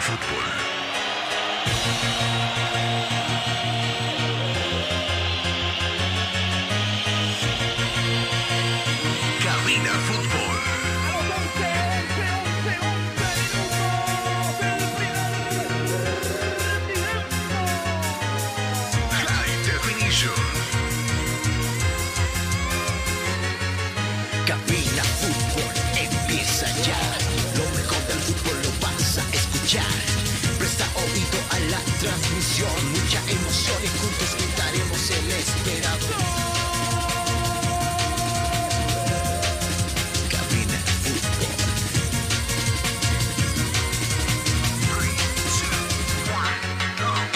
Cabina transmisión. Mucha emoción y juntos gritaremos el esperado. Cabina Fútbol.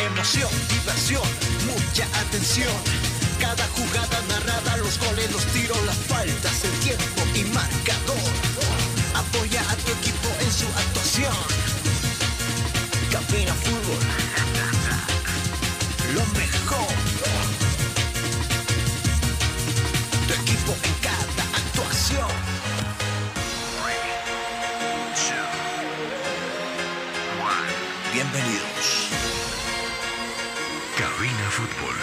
Emoción, diversión, mucha atención. Cada jugada narrada, los goles, los tiros, las faltas, el tiempo y marcador. Cabina Fútbol.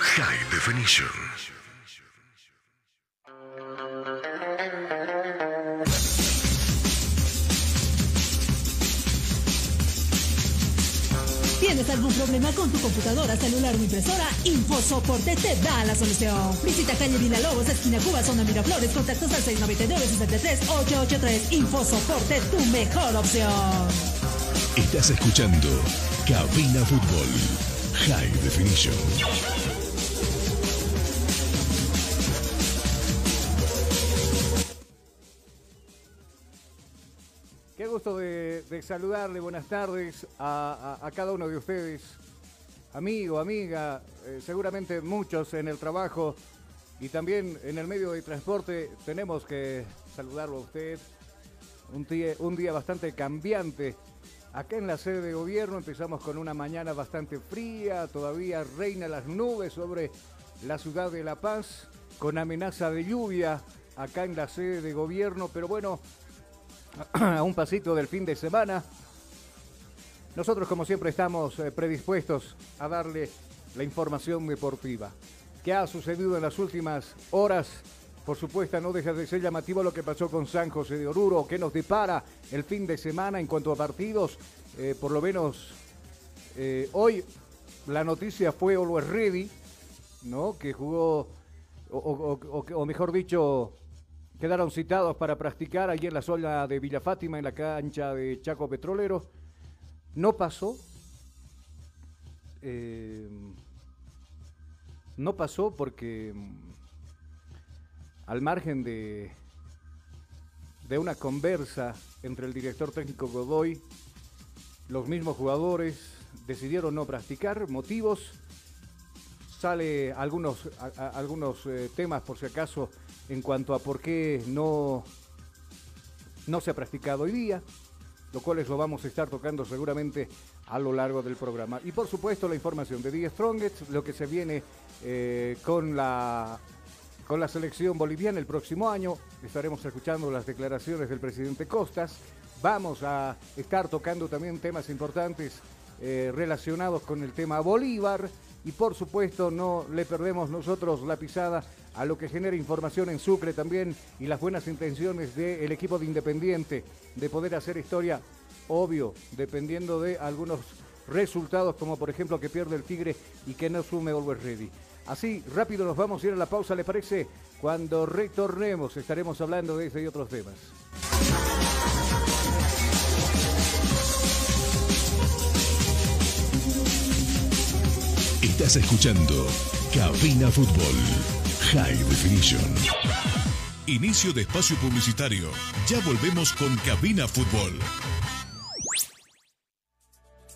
High Definition. ¿Tienes algún problema con tu computadora, celular o impresora? InfoSoporte te da la solución. Visita calle Villalobos, esquina Cuba, zona Miraflores, contactos al 699-63-883. InfoSoporte, tu mejor opción. Estás escuchando Cabina Fútbol High Definition. Qué gusto de, saludarle, buenas tardes a cada uno de ustedes, amigo, amiga, eh, seguramente muchos en el trabajo y también en el medio de transporte. Tenemos que saludarlo a usted. Un día, un día bastante cambiante. Acá en la sede de gobierno empezamos con una mañana bastante fría, todavía reina las nubes sobre la ciudad de La Paz, con amenaza de lluvia acá en la sede de gobierno, pero bueno, a un pasito del fin de semana. Nosotros, como siempre, estamos eh, predispuestos a darle la información deportiva. ¿Qué ha sucedido en las últimas horas? Por supuesto, no deja de ser llamativo lo que pasó con San José de Oruro. ¿Qué nos depara el fin de semana en cuanto a partidos? Eh, por lo menos eh, hoy la noticia fue Always Ready, ¿no? Que jugó, o, mejor dicho, quedaron citados para practicar allí en la zona de Villa Fátima, en la cancha de Chaco Petrolero. No pasó. Eh, no pasó porque al margen de, de una conversa entre el director técnico Godoy, los mismos jugadores decidieron no practicar, motivos, sale algunos, algunos eh, temas por si acaso en cuanto a por qué no, no se ha practicado hoy día, lo cual lo vamos a estar tocando seguramente a lo largo del programa. Y por supuesto la información de The Strongest, lo que se viene eh, con la con la selección boliviana el próximo año. Estaremos escuchando las declaraciones del presidente Costas. Vamos a estar tocando también temas importantes eh, relacionados con el tema Bolívar y por supuesto no le perdemos nosotros la pisada a lo que genera información en Sucre también y las buenas intenciones del equipo de Independiente de poder hacer historia, obvio, dependiendo de algunos resultados como por ejemplo que pierde el Tigre y que no sume Always Ready. Así, rápido nos vamos a ir a la pausa, ¿le parece? Cuando retornemos estaremos hablando de este y otros temas. Estás escuchando Cabina Fútbol High Definition. Inicio de espacio publicitario. Ya volvemos con Cabina Fútbol.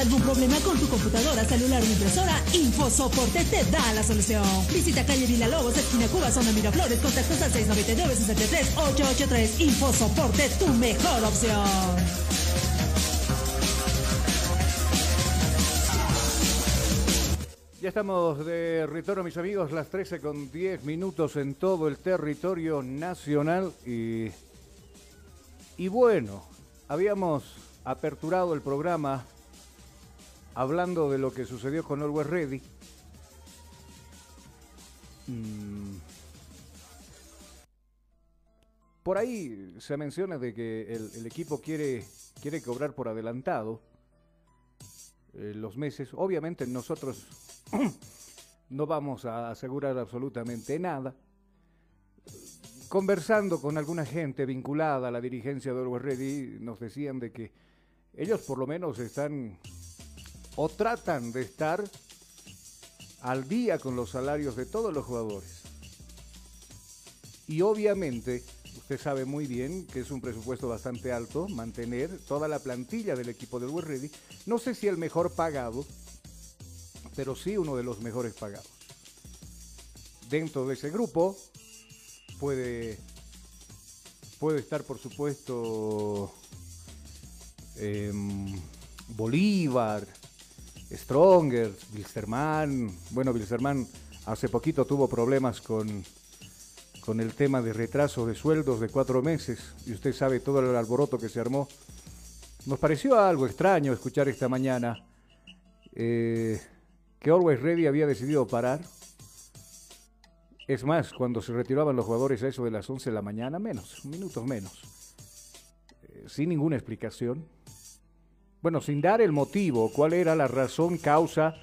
Algún problema con tu computadora, celular o impresora? InfoSoporte te da la solución. Visita calle Vila Lobos, esquina Cuba, zona Miraflores, contactos al 699-63-883. InfoSoporte, tu mejor opción. Ya estamos de retorno, mis amigos, las 13 con 10 minutos en todo el territorio nacional. Y, y bueno, habíamos aperturado el programa hablando de lo que sucedió con Always Ready. Mm. Por ahí se menciona de que el, equipo quiere, quiere cobrar por adelantado eh, los meses. Obviamente nosotros no vamos a asegurar absolutamente nada. Conversando con alguna gente vinculada a la dirigencia de Always Ready, nos decían de que ellos por lo menos están o tratan de estar al día con los salarios de todos los jugadores. Y obviamente, usted sabe muy bien que es un presupuesto bastante alto mantener toda la plantilla del equipo del West Ready. No sé si el mejor pagado, pero sí uno de los mejores pagados. Dentro de ese grupo puede, puede estar, por supuesto, em, Bolívar, Stronger, Wilstermann. Bueno, Wilstermann hace poquito tuvo problemas con, con el tema de retraso de sueldos de cuatro meses y usted sabe todo el alboroto que se armó. Nos pareció algo extraño escuchar esta mañana eh, que Always Ready había decidido parar. Es más, cuando se retiraban los jugadores a eso de las 11 de la mañana, menos, minutos menos, eh, sin ninguna explicación bueno, sin dar el motivo, cuál era la razón, causa,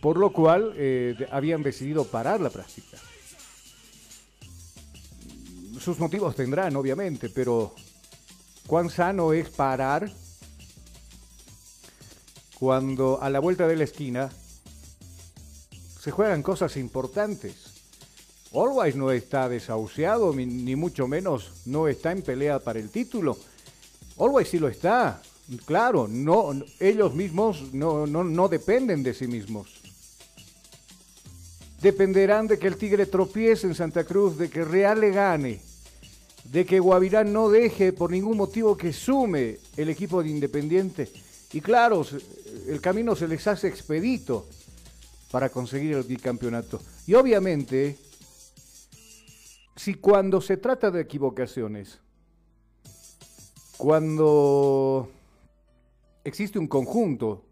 por lo cual eh, habían decidido parar la práctica. Sus motivos tendrán, obviamente, pero cuán sano es parar cuando a la vuelta de la esquina se juegan cosas importantes. Always no está desahuciado, ni mucho menos no está en pelea para el título. Always sí lo está. Claro, no, ellos mismos no, no, no dependen de sí mismos. Dependerán de que el Tigre tropiece en Santa Cruz, de que Real le gane, de que Guavirán no deje por ningún motivo que sume el equipo de Independiente. Y claro, el camino se les hace expedito para conseguir el bicampeonato. Y obviamente, si cuando se trata de equivocaciones, cuando existe un conjunto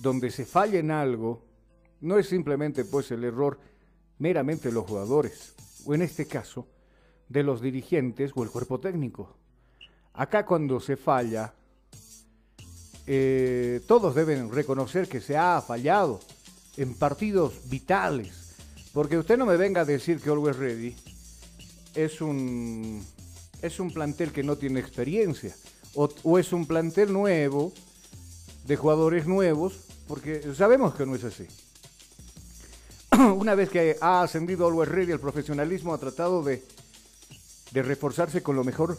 donde se falla en algo, no es simplemente pues el error meramente de los jugadores, o en este caso, de los dirigentes o el cuerpo técnico. Acá cuando se falla, eh, todos deben reconocer que se ha fallado en partidos vitales, porque usted no me venga a decir que Always Ready es un, es un plantel que no tiene experiencia o, es un plantel nuevo, de jugadores nuevos, porque sabemos que no es así. Una vez que ha ascendido Always Ready el profesionalismo, ha tratado de, de reforzarse con lo mejor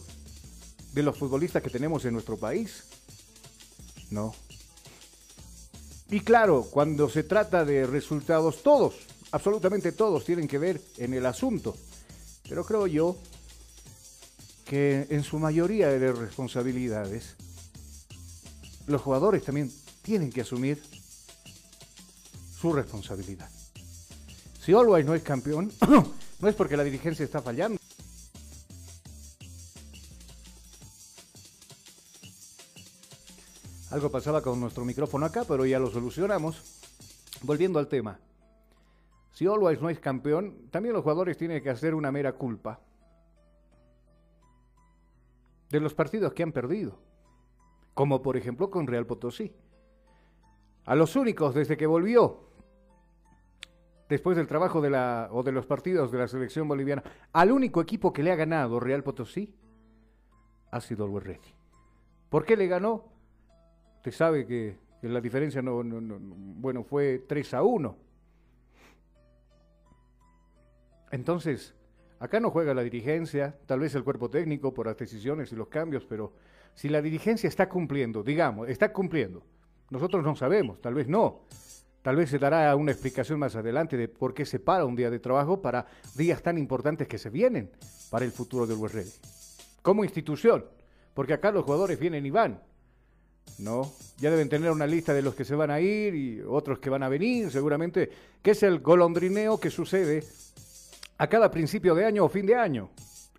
de los futbolistas que tenemos en nuestro país. No. Y claro, cuando se trata de resultados, todos, absolutamente todos tienen que ver en el asunto. Pero creo yo que en su mayoría de responsabilidades, los jugadores también tienen que asumir su responsabilidad. Si Always no es campeón, no es porque la dirigencia está fallando. Algo pasaba con nuestro micrófono acá, pero ya lo solucionamos. Volviendo al tema. Si Always no es campeón, también los jugadores tienen que hacer una mera culpa de los partidos que han perdido. Como por ejemplo con Real Potosí. A los únicos desde que volvió, después del trabajo de la, o de los partidos de la selección boliviana, al único equipo que le ha ganado Real Potosí ha sido el. ¿Por qué le ganó? Usted sabe que, la diferencia no, bueno, fue 3 a 1. Entonces, acá no juega la dirigencia, tal vez el cuerpo técnico por las decisiones y los cambios, pero si la dirigencia está cumpliendo, digamos, está cumpliendo, nosotros no sabemos, tal vez no. Tal vez se dará una explicación más adelante de por qué se para un día de trabajo para días tan importantes que se vienen para el futuro del Ready. Como institución, porque acá los jugadores vienen y van. ¿no? Ya deben tener una lista de los que se van a ir y otros que van a venir, seguramente, que es el golondrineo que sucede a cada principio de año o fin de año.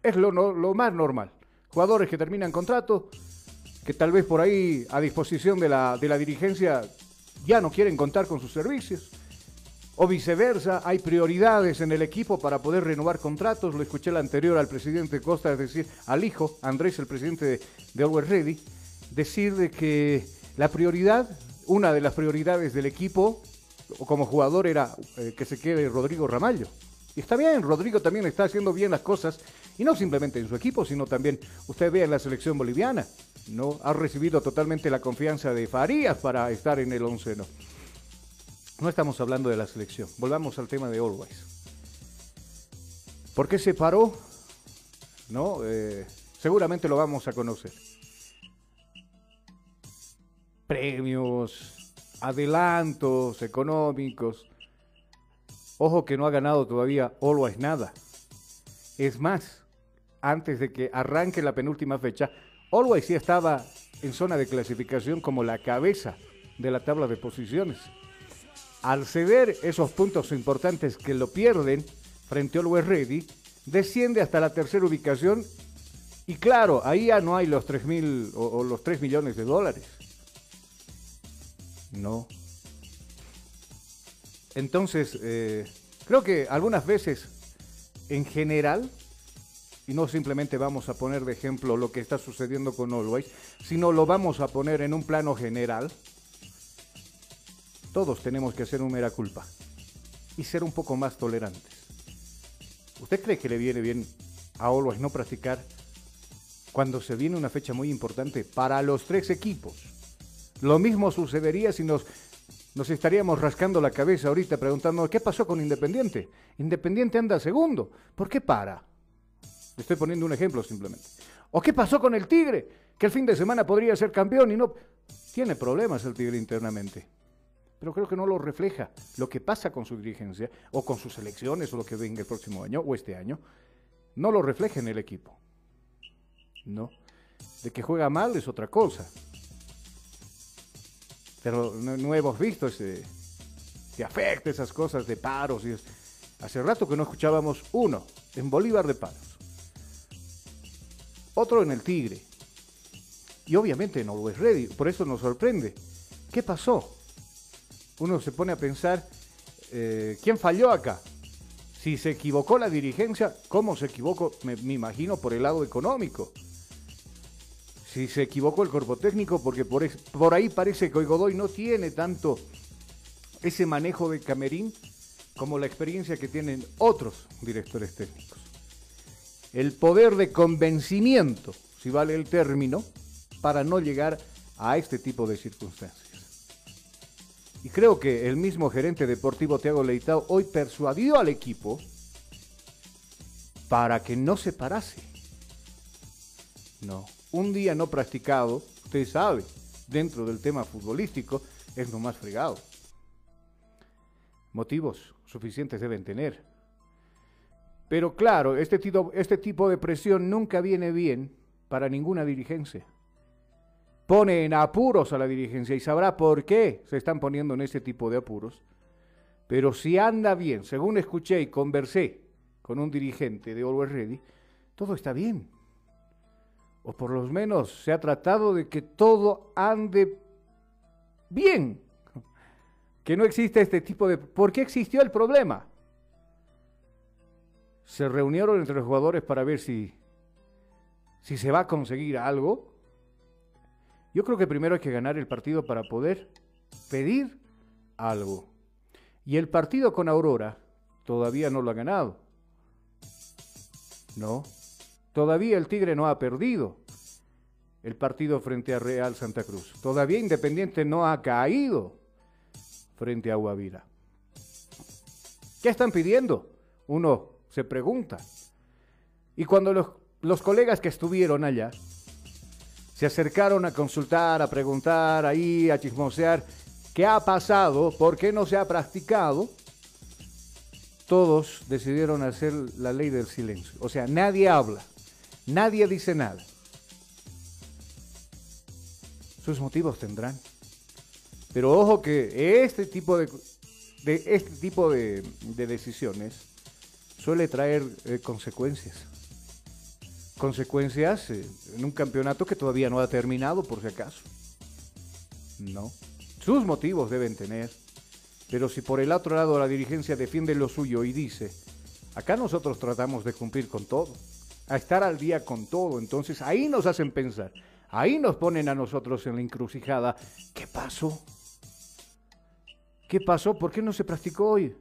Es lo, lo más normal. Jugadores que terminan contrato, que tal vez por ahí a disposición de la, de la dirigencia ya no quieren contar con sus servicios. O viceversa, hay prioridades en el equipo para poder renovar contratos. Lo escuché la anterior al presidente Costa, es decir, al hijo, Andrés, el presidente de, de Always Ready, decir de que la prioridad, una de las prioridades del equipo como jugador era eh, que se quede Rodrigo Ramallo. Y está bien, Rodrigo también está haciendo bien las cosas, y no simplemente en su equipo, sino también, usted ve en la selección boliviana, ¿no? Ha recibido totalmente la confianza de Farías para estar en el onceno. No estamos hablando de la selección, volvamos al tema de Always. ¿Por qué se paró? ¿No? Eh, seguramente lo vamos a conocer. Premios, adelantos económicos, Ojo que no ha ganado todavía Always nada. Es más, antes de que arranque la penúltima fecha, Always sí estaba en zona de clasificación como la cabeza de la tabla de posiciones. Al ceder esos puntos importantes que lo pierden frente a Always Ready, desciende hasta la tercera ubicación y claro, ahí ya no hay los 3 mil o, o los 3 millones de dólares. No, entonces, eh, creo que algunas veces, en general, y no simplemente vamos a poner de ejemplo lo que está sucediendo con Always, sino lo vamos a poner en un plano general, todos tenemos que hacer un mera culpa y ser un poco más tolerantes. ¿Usted cree que le viene bien a Always no practicar cuando se viene una fecha muy importante para los tres equipos? Lo mismo sucedería si nos nos estaríamos rascando la cabeza ahorita preguntando qué pasó con Independiente. Independiente anda segundo. ¿Por qué para? Le estoy poniendo un ejemplo simplemente. ¿O qué pasó con el Tigre? Que el fin de semana podría ser campeón y no... Tiene problemas el Tigre internamente. Pero creo que no lo refleja lo que pasa con su dirigencia o con sus elecciones o lo que venga el próximo año o este año. No lo refleja en el equipo. No. De que juega mal es otra cosa pero no, hemos visto ese, que afecta esas cosas de paros. Y hace rato que no escuchábamos uno en Bolívar de paros, otro en el Tigre y obviamente en Always Ready. Por eso nos sorprende. ¿Qué pasó? Uno se pone a pensar, eh, ¿quién falló acá? Si se equivocó la dirigencia, ¿cómo se equivocó? me imagino por el lado económico si se equivocó el cuerpo técnico, porque por, por ahí parece que hoy Godoy no tiene tanto ese manejo de camerín como la experiencia que tienen otros directores técnicos. El poder de convencimiento, si vale el término, para no llegar a este tipo de circunstancias. Y creo que el mismo gerente deportivo Thiago Leitao hoy persuadió al equipo para que no se parase. No, un día no practicado, usted sabe, dentro del tema futbolístico, es lo más fregado. Motivos suficientes deben tener. Pero claro, este tipo, este tipo de presión nunca viene bien para ninguna dirigencia. Pone en apuros a la dirigencia y sabrá por qué se están poniendo en ese tipo de apuros. Pero si anda bien, según escuché y conversé con un dirigente de Always Ready, todo está bien. O por lo menos se ha tratado de que todo ande bien. Que no existe este tipo de... ¿Por qué existió el problema? Se reunieron entre los jugadores para ver si, si se va a conseguir algo. Yo creo que primero hay que ganar el partido para poder pedir algo. Y el partido con Aurora todavía no lo ha ganado. No, todavía el Tigre no ha perdido el partido frente a Real Santa Cruz. Todavía Independiente no ha caído frente a Guavira. ¿Qué están pidiendo? Uno se pregunta. Y cuando los, los colegas que estuvieron allá se acercaron a consultar, a preguntar, ahí, a chismosear, ¿qué ha pasado? ¿Por qué no se ha practicado? Todos decidieron hacer la ley del silencio. O sea, nadie habla, nadie dice nada. Sus motivos tendrán. Pero ojo que este tipo de, de este tipo de, de decisiones suele traer eh, consecuencias. Consecuencias eh, en un campeonato que todavía no ha terminado, por si acaso. No. Sus motivos deben tener. Pero si por el otro lado la dirigencia defiende lo suyo y dice, acá nosotros tratamos de cumplir con todo, a estar al día con todo, entonces ahí nos hacen pensar, ahí nos ponen a nosotros en la encrucijada, ¿qué pasó? ¿Qué pasó? ¿Por qué no se practicó hoy?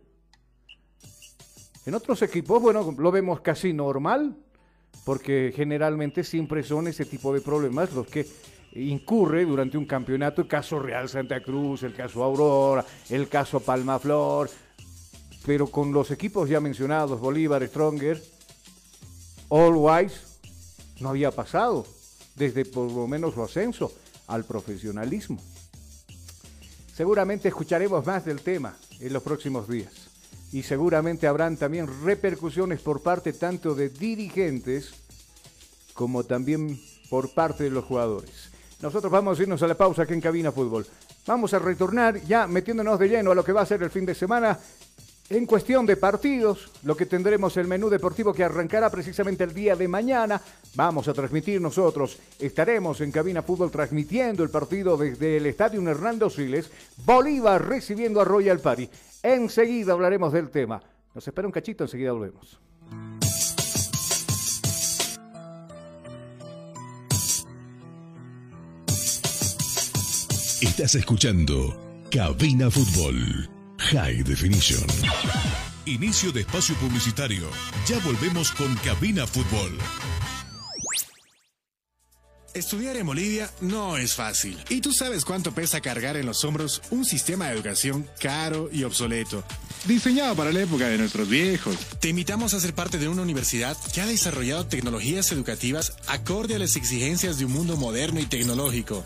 En otros equipos, bueno, lo vemos casi normal, porque generalmente siempre son ese tipo de problemas los que incurre durante un campeonato, el caso Real Santa Cruz, el caso Aurora, el caso Palmaflor, pero con los equipos ya mencionados, Bolívar, Stronger, All Wise, no había pasado desde por lo menos su ascenso al profesionalismo. Seguramente escucharemos más del tema en los próximos días y seguramente habrán también repercusiones por parte tanto de dirigentes como también por parte de los jugadores. Nosotros vamos a irnos a la pausa aquí en Cabina Fútbol. Vamos a retornar ya metiéndonos de lleno a lo que va a ser el fin de semana en cuestión de partidos, lo que tendremos el menú deportivo que arrancará precisamente el día de mañana, vamos a transmitir nosotros, estaremos en Cabina Fútbol transmitiendo el partido desde el Estadio Hernando Siles, Bolívar recibiendo a Royal Party. Enseguida hablaremos del tema. Nos espera un cachito, enseguida volvemos. Estás escuchando Cabina Fútbol High Definition. Inicio de espacio publicitario. Ya volvemos con Cabina Fútbol. Estudiar en Bolivia no es fácil. Y tú sabes cuánto pesa cargar en los hombros un sistema de educación caro y obsoleto. Diseñado para la época de nuestros viejos. Te invitamos a ser parte de una universidad que ha desarrollado tecnologías educativas acorde a las exigencias de un mundo moderno y tecnológico.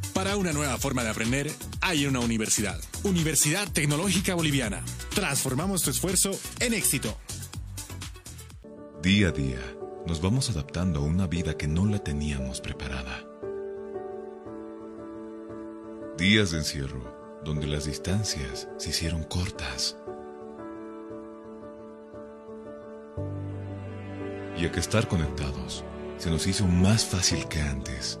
Para una nueva forma de aprender, hay una universidad. Universidad Tecnológica Boliviana. Transformamos tu esfuerzo en éxito. Día a día, nos vamos adaptando a una vida que no la teníamos preparada. Días de encierro, donde las distancias se hicieron cortas. Y a que estar conectados se nos hizo más fácil que antes.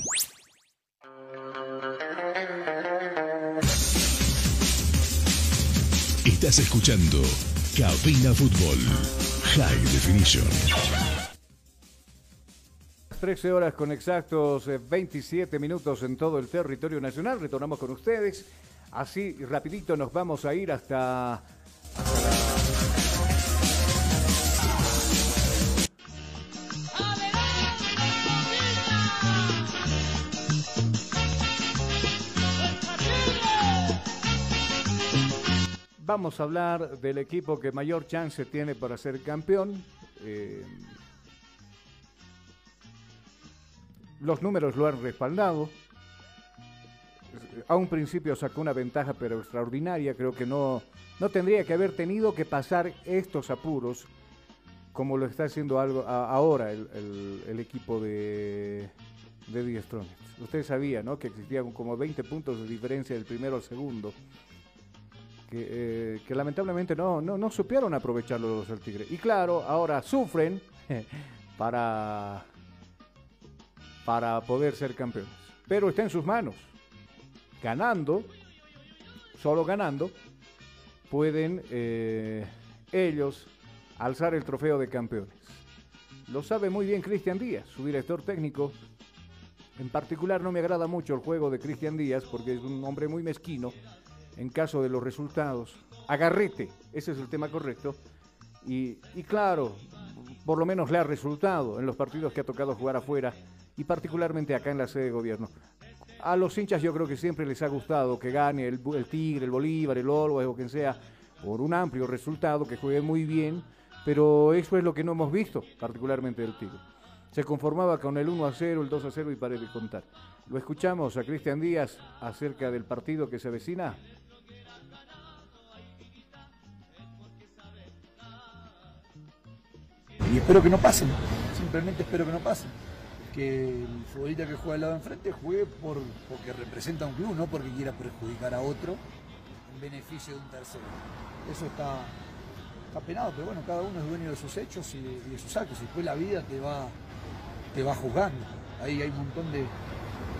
Estás escuchando Cabina Fútbol High Definition. 13 horas con exactos 27 minutos en todo el territorio nacional. Retornamos con ustedes. Así rapidito nos vamos a ir hasta Vamos a hablar del equipo que mayor chance tiene para ser campeón. Eh, los números lo han respaldado. A un principio sacó una ventaja, pero extraordinaria. Creo que no, no tendría que haber tenido que pasar estos apuros como lo está haciendo algo ahora el, equipo de, de Strongest. Usted sabía ¿no? que existían como 20 puntos de diferencia del primero al segundo que, eh, que lamentablemente no, no, no supieron aprovecharlo los del Tigre. Y claro, ahora sufren para, para poder ser campeones. Pero está en sus manos. Ganando, solo ganando, pueden eh, ellos alzar el trofeo de campeones. Lo sabe muy bien Cristian Díaz, su director técnico. En particular no me agrada mucho el juego de Cristian Díaz porque es un hombre muy mezquino en caso de los resultados. Agarrete, ese es el tema correcto. Y, claro, por lo menos le ha resultado en los partidos que ha tocado jugar afuera y particularmente acá en la sede de gobierno. A los hinchas yo creo que siempre les ha gustado que gane el, Tigre, el Bolívar, el Olvo o quien sea, por un amplio resultado, que juegue muy bien, pero eso es lo que no hemos visto, particularmente del Tigre. Se conformaba con el 1 a 0, el 2 a 0 y paré de contar. Lo escuchamos a Cristian Díaz acerca del partido que se avecina. Espero que no pasen, simplemente espero que no pasen. Que el futbolista que juega al lado de enfrente juegue por, porque representa a un club, no porque quiera perjudicar a otro en beneficio de un tercero. Eso está, está penado, pero bueno, cada uno es dueño de sus hechos y de, sus actos. Y después la vida te va, te va juzgando. Ahí hay un montón de,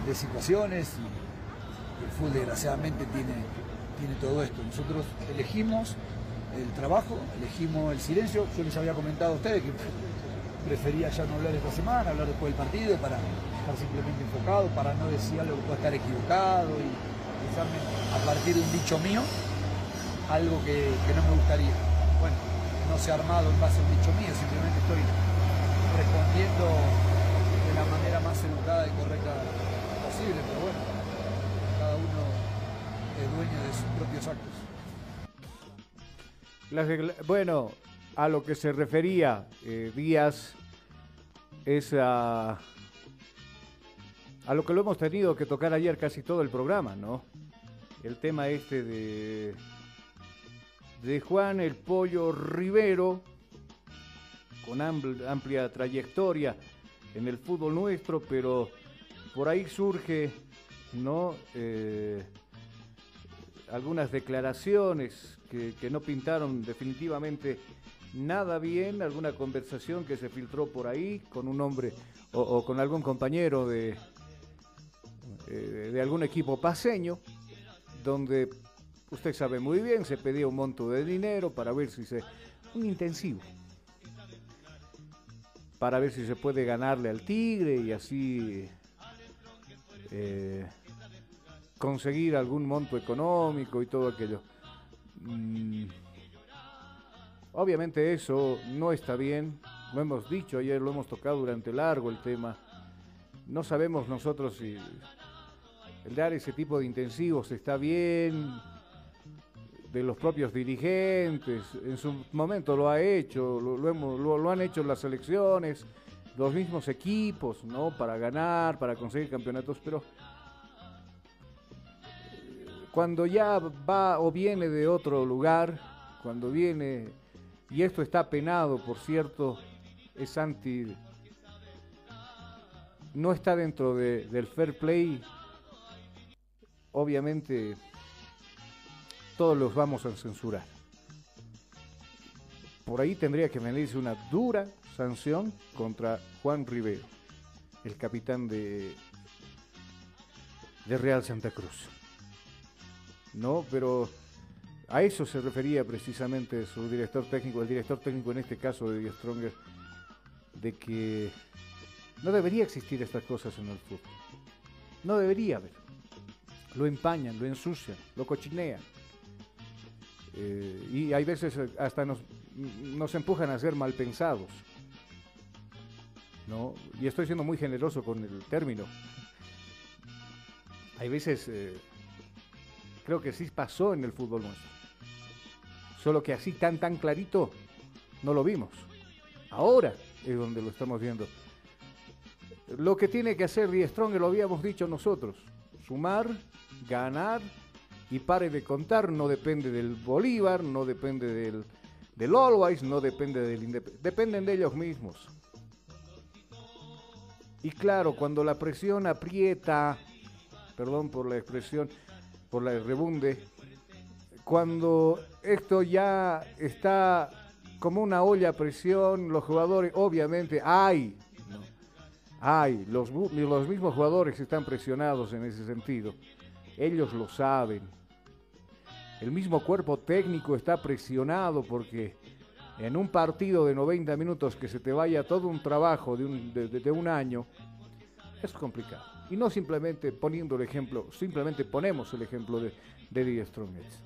de situaciones y el fútbol desgraciadamente tiene, tiene todo esto. Nosotros elegimos el trabajo, elegimos el silencio. Yo les había comentado a ustedes que prefería ya no hablar esta semana, hablar después del partido para estar simplemente enfocado, para no decir algo que pueda estar equivocado y pensarme a partir de un dicho mío algo que, que no me gustaría. Bueno, no se ha armado en base a un dicho mío, simplemente estoy respondiendo de la manera más educada y correcta posible, pero bueno, cada uno es dueño de sus propios actos. Bueno, a lo que se refería eh, Díaz es a, a lo que lo hemos tenido que tocar ayer casi todo el programa, ¿no? El tema este de, de Juan el Pollo Rivero, con ampl- amplia trayectoria en el fútbol nuestro, pero por ahí surge, ¿no? Eh, algunas declaraciones que, no pintaron definitivamente nada bien, alguna conversación que se filtró por ahí con un hombre o, o con algún compañero de, eh, de algún equipo paseño, donde usted sabe muy bien, se pedía un monto de dinero para ver si se... un intensivo, para ver si se puede ganarle al Tigre y así eh, conseguir algún monto económico y todo aquello. Mm, obviamente eso no está bien, lo hemos dicho ayer, lo hemos tocado durante largo el tema. No sabemos nosotros si el dar ese tipo de intensivos está bien de los propios dirigentes, en su momento lo ha hecho, lo, han hecho las selecciones, los mismos equipos, ¿no? Para ganar, para conseguir campeonatos, pero cuando ya va o viene de otro lugar, cuando viene, y esto está penado, por cierto, es anti, no está dentro de- del fair play, obviamente todos los vamos a censurar. Por ahí tendría que venirse una dura sanción contra Juan Rivero, el capitán de, de Real Santa Cruz. No, pero a eso se refería precisamente su director técnico, el director técnico en este caso de Die Stronger, de que no debería existir estas cosas en el fútbol. No debería haber. Lo empañan, lo ensucian, lo cochinean. Eh, y hay veces hasta nos, nos empujan a ser mal pensados. ¿no? Y estoy siendo muy generoso con el término. Hay veces, eh, creo que sí pasó en el fútbol nuestro. Solo que así tan, tan clarito no lo vimos. Ahora es donde lo estamos viendo. Lo que tiene que hacer Die Strong, lo habíamos dicho nosotros. Sumar, ganar y pare de contar. No depende del Bolívar, no depende del, del Always, no depende del Indep- Dependen de ellos mismos. Y claro, cuando la presión aprieta, perdón por la expresión, por la rebunde, cuando esto ya está como una olla a presión, los jugadores, obviamente, hay, hay, los, los mismos jugadores están presionados en ese sentido, ellos lo saben. El mismo cuerpo técnico está presionado porque en un partido de 90 minutos que se te vaya todo un trabajo de un, de un año, es complicado. Y no simplemente poniendo el ejemplo, simplemente ponemos el ejemplo de, de Strongets.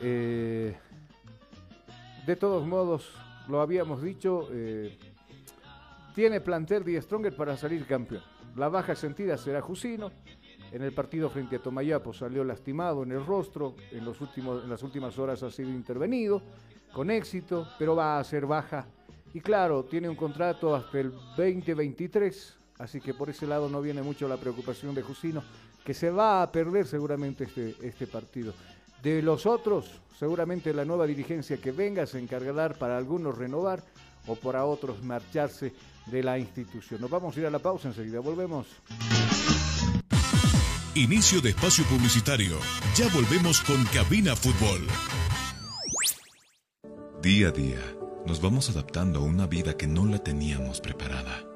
Eh, de todos modos, lo habíamos dicho, eh, tiene plantel Die Stronger para salir campeón. La baja sentida será Jusino. En el partido frente a Tomayapo salió lastimado en el rostro. En, los últimos, en las últimas horas ha sido intervenido con éxito, pero va a ser baja. Y claro, tiene un contrato hasta el 2023, así que por ese lado no viene mucho la preocupación de Jusino, que se va a perder seguramente este, este partido. De los otros, seguramente la nueva dirigencia que venga se encargará para algunos renovar o para otros marcharse de la institución. Nos vamos a ir a la pausa enseguida, volvemos. Inicio de espacio publicitario. Ya volvemos con Cabina Fútbol. Día a día, nos vamos adaptando a una vida que no la teníamos preparada.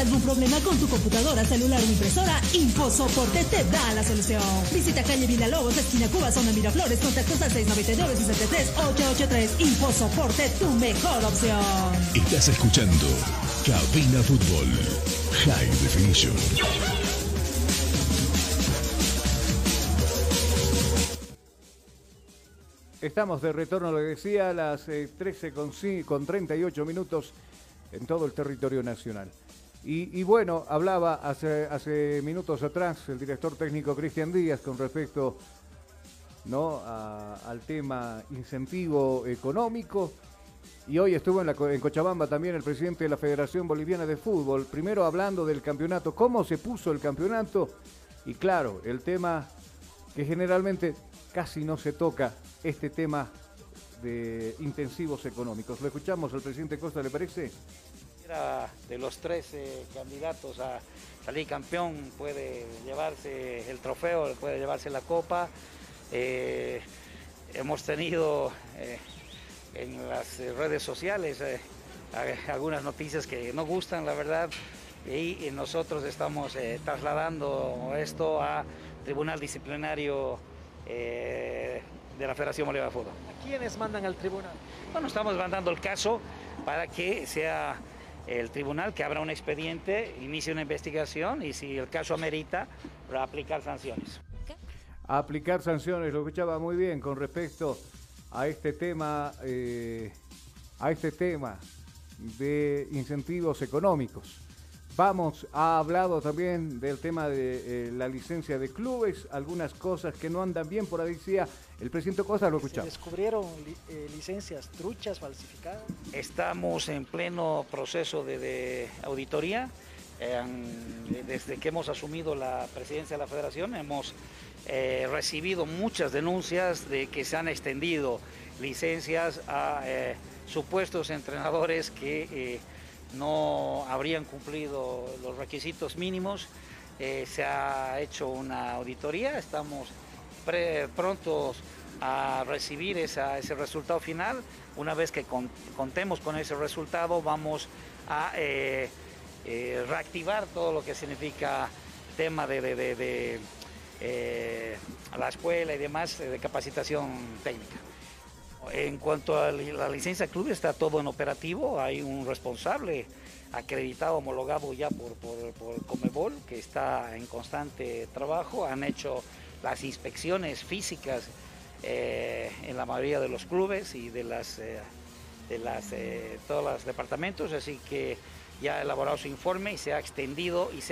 Algún problema con tu computadora, celular o impresora? InfoSoporte te da la solución. Visita calle Lobos, esquina Cuba, zona Miraflores, contactos al 699-63-883. InfoSoporte, tu mejor opción. Estás escuchando Cabina Fútbol High Definition. Estamos de retorno, lo decía, a las 13 eh, con 38 minutos en todo el territorio nacional. Y, bueno, hablaba hace, hace minutos atrás el director técnico Cristian Díaz con respecto ¿no? al tema incentivo económico. Y hoy estuvo en, en Cochabamba también el presidente de la Federación Boliviana de Fútbol, primero hablando del campeonato, cómo se puso el campeonato. Y claro, el tema que generalmente casi no se toca, este tema de intensivos económicos. Lo escuchamos al presidente Costa, ¿le parece? De los tres candidatos a salir campeón puede llevarse el trofeo, puede llevarse la copa. Eh, hemos tenido eh, en las redes sociales eh, algunas noticias que no gustan, la verdad, y, nosotros estamos trasladando esto a Tribunal Disciplinario de la Federación Bolívar de Fútbol. ¿A quiénes mandan al tribunal? Bueno, estamos mandando el caso para que sea el tribunal que abra un expediente, inicie una investigación y si el caso amerita, para aplicar sanciones. Aplicar sanciones, lo escuchaba muy bien con respecto a este tema, eh, a este tema de incentivos económicos. Vamos, ha hablado también del tema de eh, la licencia de clubes, algunas cosas que no andan bien, por ahí decía el presidente Costa, lo escuchamos. ¿Descubrieron eh, licencias truchas, falsificadas? Estamos en pleno proceso de, auditoría. desde que hemos asumido la presidencia de la federación hemos eh, recibido muchas denuncias de que se han extendido licencias a supuestos entrenadores que no habrían cumplido los requisitos mínimos. Eh, se ha hecho una auditoría, estamos prontos a recibir ese resultado final. Una vez que contemos con ese resultado, vamos a eh, eh, reactivar todo lo que significa tema de, la escuela y demás de capacitación técnica. En cuanto a la licencia club, está todo en operativo, hay un responsable acreditado, homologado ya por, por, Comebol, que está en constante trabajo, han hecho las inspecciones físicas eh, en la mayoría de los clubes y de las eh, de las eh, todos los departamentos, así que ya ha elaborado su informe y se ha extendido y se